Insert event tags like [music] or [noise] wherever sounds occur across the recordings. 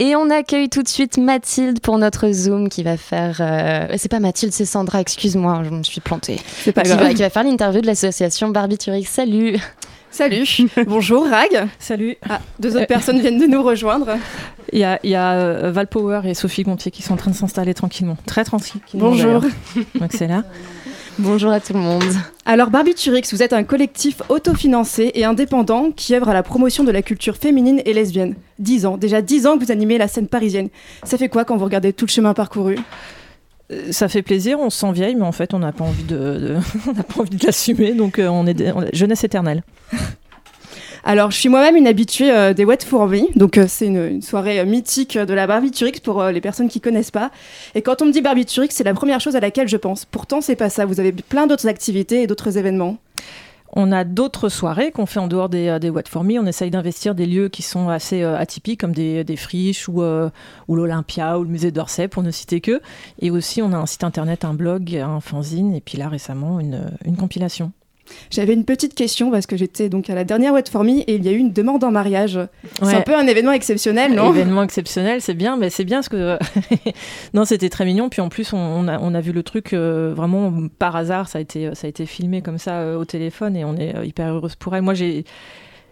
Et on accueille tout de suite Mathilde pour notre Zoom qui va faire. euh, C'est pas Mathilde, c'est Sandra, excuse-moi, je me suis plantée. C'est pas Qui grave. va, qui va faire l'interview de l'association Barbiturix. Salut Salut, [laughs] bonjour Rag. Salut. Ah, deux autres personnes viennent de nous rejoindre. Il y a, il y a euh, Val Power et Sophie Gontier qui sont en train de s'installer tranquillement. Très tranquillement. Bonjour. Donc c'est là. Bonjour à tout le monde. Alors Barbiturix, vous êtes un collectif autofinancé et indépendant qui œuvre à la promotion de la culture féminine et lesbienne. Dix ans, déjà dix ans que vous animez la scène parisienne. Ça fait quoi quand vous regardez tout le chemin parcouru? Euh, Ça fait plaisir, on se sent vieille, mais en fait on n'a pas envie de, de- [laughs] on n'a pas envie de l'assumer, donc euh, on est, des- on est jeunesse éternelle. Alors, je suis moi-même une habituée euh, des Wet for donc euh, c'est une, soirée euh, mythique de la Barbiturix pour les personnes qui connaissent pas. Et quand on me dit Barbiturix, c'est la première chose à laquelle je pense. Pourtant, c'est pas ça. Vous avez plein d'autres activités et d'autres événements. On a d'autres soirées qu'on fait en dehors des, des What For Me. On essaye d'investir des lieux qui sont assez atypiques, comme des, friches ou, l'Olympia ou le musée d'Orsay, pour ne citer que. Et aussi, on a un site internet, un blog, un fanzine, et puis là récemment, une compilation. J'avais une petite question parce que j'étais donc à la dernière Wet for Me et il y a eu une demande en mariage. C'est un peu un événement exceptionnel, non? Événement exceptionnel, c'est bien, mais c'est bien parce que [laughs] non, c'était très mignon. Puis en plus, on, a, on a vu le truc euh, vraiment par hasard. Ça a été, ça a été filmé comme ça euh, au téléphone et on est euh, hyper heureuse pour elle. Moi, j'ai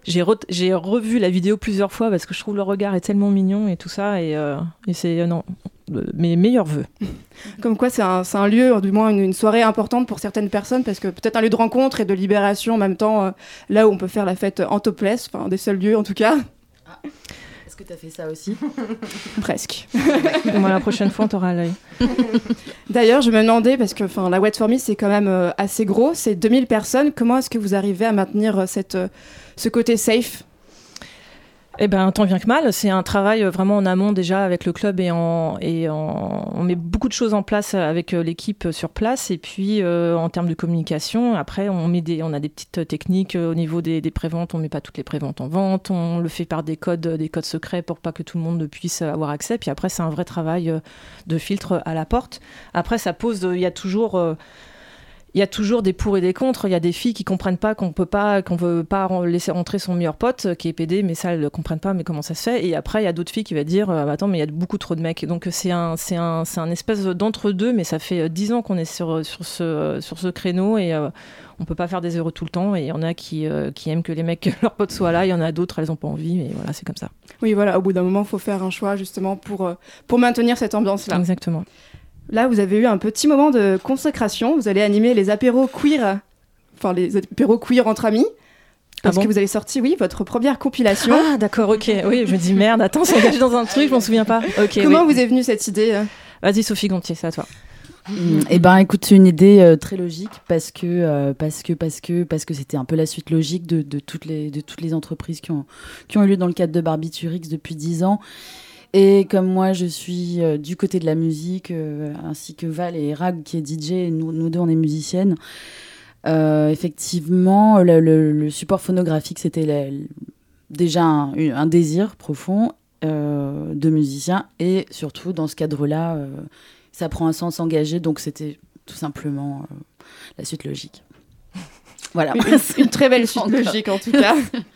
j'ai re- j'ai revu la vidéo plusieurs fois parce que je trouve le regard est tellement mignon et tout ça et, euh, et c'est euh, non mes meilleurs vœux. [laughs] Comme quoi, c'est un, lieu, du moins une, une soirée importante pour certaines personnes parce que peut-être un lieu de rencontre et de libération en même temps, euh, là où on peut faire la fête en topless, enfin des seuls lieux en tout cas, Est-ce que tu as fait ça aussi? [laughs] Presque. Moi, la prochaine fois, on t'aura à l'œil. [laughs] D'ailleurs, je me demandais, parce que enfin, la Wet for Me, c'est quand même euh, assez gros, c'est 2000 personnes. Comment est-ce que vous arrivez à maintenir euh, cette, euh, ce côté safe? Eh ben, tant bien que mal. C'est un travail euh, vraiment en amont déjà avec le club et, on met beaucoup de choses en place avec euh, l'équipe euh, sur place. Et puis, euh, en termes de communication, après, on, met des, on a des petites techniques euh, au niveau des, des préventes. On met pas toutes les préventes en vente. On le fait par des codes, des codes secrets pour pas que tout le monde puisse avoir accès. Puis après, c'est un vrai travail euh, de filtre à la porte. Après, ça pose, euh, il y a toujours. euh, il y a toujours des pour et des contre. Il y a des filles qui comprennent pas qu'on peut pas, qu'on veut pas laisser rentrer son meilleur pote euh, qui est PD, mais ça elles ne comprennent pas. Mais comment ça se fait? Et après il y a d'autres filles qui vont dire euh, attends mais il y a beaucoup trop de mecs. Donc c'est un c'est un c'est un espèce d'entre deux. Mais ça fait euh, dix ans qu'on est sur sur ce euh, sur ce créneau et euh, on peut pas faire des heureux tout le temps. Et il y en a qui euh, qui aiment que les mecs [laughs] leurs potes soient là. Il y en a d'autres elles ont pas envie. Mais voilà c'est comme ça. Oui, voilà, au bout d'un moment, il faut faire un choix justement pour, euh, pour maintenir cette ambiance-là. Exactement. Là, vous avez eu un petit moment de consécration. Vous allez animer les apéros queer, enfin les apéros queer entre amis. Parce Ah bon que vous avez sorti, oui, votre première compilation. Ah d'accord ok. Oui je me dis merde attends c'est engagé dans un truc je m'en souviens pas. Ok. Comment oui. vous est venue cette idée euh Vas-y Sophie Gontier c'est à toi. Eh ben, écoute, c'est une idée euh, très logique parce que euh, parce que parce que parce que c'était un peu la suite logique de, de toutes les de toutes les entreprises qui ont qui ont eu lieu dans le cadre de Barbiturix depuis dix ans. Et comme moi, je suis euh, du côté de la musique, euh, ainsi que Val et Rag qui est DJ, et nous, nous deux on est musiciennes. euh, effectivement, le, le- le support phonographique c'était déjà un, désir profond de musicien et surtout dans ce cadre-là. ça prend un sens engagé, donc c'était tout simplement la suite logique. [laughs] Voilà. une, une très belle suite [laughs] logique en tout cas. [laughs]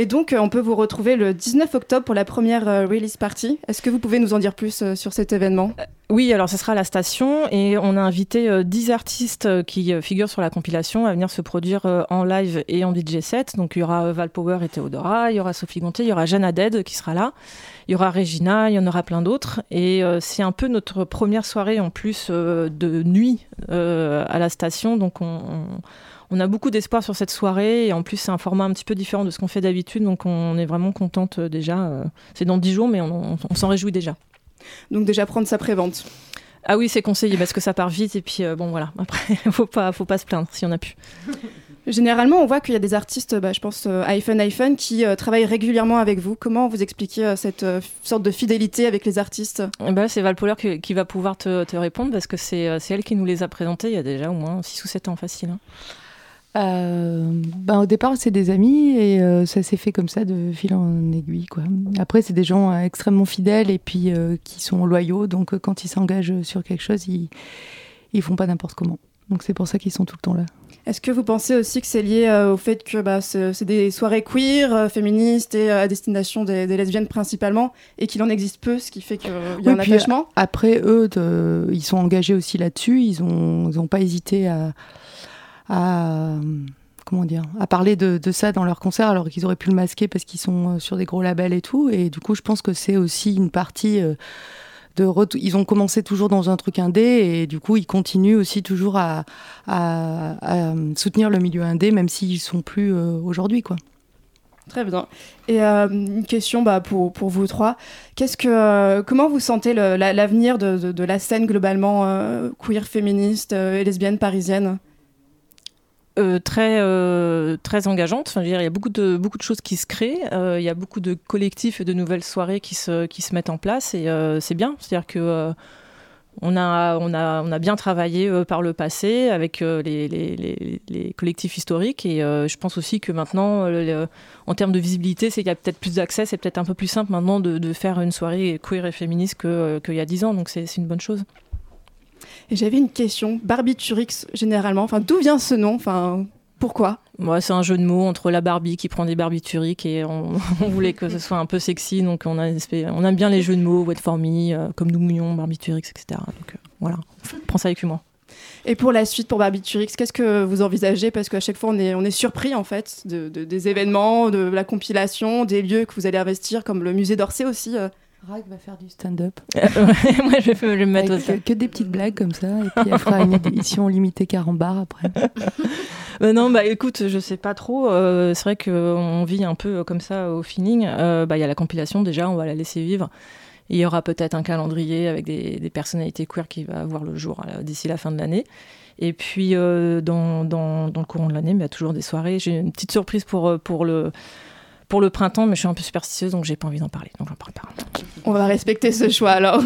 Et donc, euh, on peut vous retrouver le 19 octobre pour la première euh, release party. Est-ce que vous pouvez nous en dire plus euh, sur cet événement? Oui, alors ce sera à la station et on a invité euh, 10 artistes qui figurent sur la compilation à venir se produire en live et en DJ set. Donc il y aura Val Power et Théodora, il y aura Sophie Gontier, il y aura Jeanne Haddad qui sera là, il y aura Regina, il y en aura plein d'autres. Et c'est un peu notre première soirée en plus de nuit à la station. Donc on, on- on a beaucoup d'espoir sur cette soirée et en plus c'est un format un petit peu différent de ce qu'on fait d'habitude. Donc on est vraiment contente euh, déjà. euh, c'est dans 10 jours mais on- on- on s'en réjouit déjà. Donc déjà prendre sa prévente. Ah oui, c'est conseillé parce que ça part vite et puis euh, bon voilà. Après, [laughs] faut pas, faut pas se plaindre si on a pu. Généralement, on voit qu'il y a des artistes, bah, je pense euh, iPhone iPhone, qui euh, travaillent régulièrement avec vous. Comment vous expliquez euh, cette sorte de fidélité avec les artistes? Ben, c'est Valpoler qui, qui va pouvoir te, te répondre parce que c'est c'est elle qui nous les a présentés il y a déjà au moins 6 ou 7 ans facile. hein. Euh, ben, au départ, c'est des amis et euh, ça s'est fait comme ça de fil en aiguille. Quoi. Après, c'est des gens euh, extrêmement fidèles et puis qui sont loyaux. Donc, quand ils s'engagent sur quelque chose, ils, ils font pas n'importe comment. Donc, c'est pour ça qu'ils sont tout le temps là. Est-ce que vous pensez aussi que c'est lié au fait que bah, c'est des soirées queer, féministes et à destination des, des lesbiennes principalement, et qu'il en existe peu, ce qui fait qu'il y a Oui, un attachement? Après, eux, de- ils sont engagés aussi là-dessus. Ils n'ont ils ont pas hésité à, à, comment dire, à parler de, ça dans leurs concerts, alors qu'ils auraient pu le masquer parce qu'ils sont euh, sur des gros labels et tout. Et du coup, je pense que c'est aussi une partie euh, de. Ils ont commencé toujours dans un truc indé et du coup, ils continuent aussi toujours à, soutenir le milieu indé, même s'ils sont plus euh, aujourd'hui, quoi. Très bien. Et une question bah, pour, pour vous trois. Qu'est-ce que, comment vous sentez l'avenir de, de- la scène globalement queer, féministe et lesbienne parisienne? Euh, très, euh, très engageante. Enfin, il y a beaucoup de, beaucoup de choses qui se créent. Euh, il y a beaucoup de collectifs et de nouvelles soirées qui se, qui se mettent en place et c'est bien. C'est-à-dire que on, a, on, a, on a bien travaillé par le passé avec les, les, les- collectifs historiques et je pense aussi que maintenant, en termes de visibilité, c'est qu'il y a peut-être plus d'accès. C'est peut-être un peu plus simple maintenant de, de faire une soirée queer et féministe qu'il y a 10 ans. Donc c'est une bonne chose. Et j'avais une question. Barbiturix, généralement, enfin, d'où vient ce nom? Enfin, pourquoi? Moi, c'est un jeu de mots entre la Barbie qui prend des barbituriques et on, [laughs] on voulait que ce soit un peu sexy, donc on, a on aime bien les jeux de mots, Wet for Me, euh, comme nous mouillons, barbiturix, etc. Donc euh, voilà, prends ça avec humour. Et pour la suite, pour Barbiturix, qu'est-ce que vous envisagez? Parce qu'à chaque fois, on est, on est surpris, en fait, de, de- des événements, de la compilation, des lieux que vous allez investir, comme le musée d'Orsay aussi. Rag va faire du stand-up. [laughs] Moi, je vais, me mettre au que, que des petites blagues comme ça, et puis elle fera une édition limitée carambar après. Euh, [laughs] non, bah écoute, je sais pas trop. euh, c'est vrai qu'on vit un peu comme ça au feeling. Euh, bah, Il y a la compilation déjà, on va la laisser vivre. Il y aura peut-être un calendrier avec des, des personnalités queer qui va voir le jour euh, d'ici la fin de l'année. Et puis, euh, dans, dans, dans le courant de l'année, il y a toujours des soirées. J'ai une petite surprise pour, pour, le, pour le printemps, mais je suis un peu superstitieuse, donc j'ai pas envie d'en parler. Donc j'en parle pas. On va respecter ce choix alors.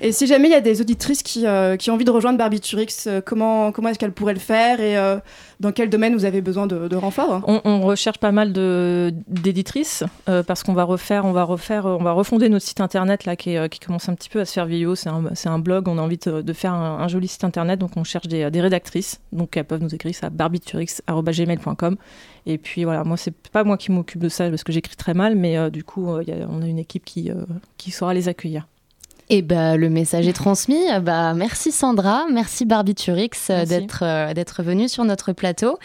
Et si jamais il y a des auditrices qui, euh, qui ont envie de rejoindre Barbiturix, euh, comment, comment est-ce qu'elles pourraient le faire et euh, dans quel domaine vous avez besoin de, de renfort? On, recherche pas mal d'éditrices euh, parce qu'on va refaire, on va refaire, on va refonder notre site internet là qui, commence un petit peu à se faire vieillot. C'est un, un blog. On a envie de, faire un, joli site internet, donc on cherche des, rédactrices. Donc elles peuvent nous écrire ça à barbiturix@gmail.com. Et puis voilà, moi c'est pas moi qui m'occupe de ça parce que j'écris très mal, mais du coup on a une équipe qui, qui saura les accueillir. Et bah, le message est transmis. Bah, merci Sandra, merci Barbiturix d'être euh, d'être venue sur notre plateau.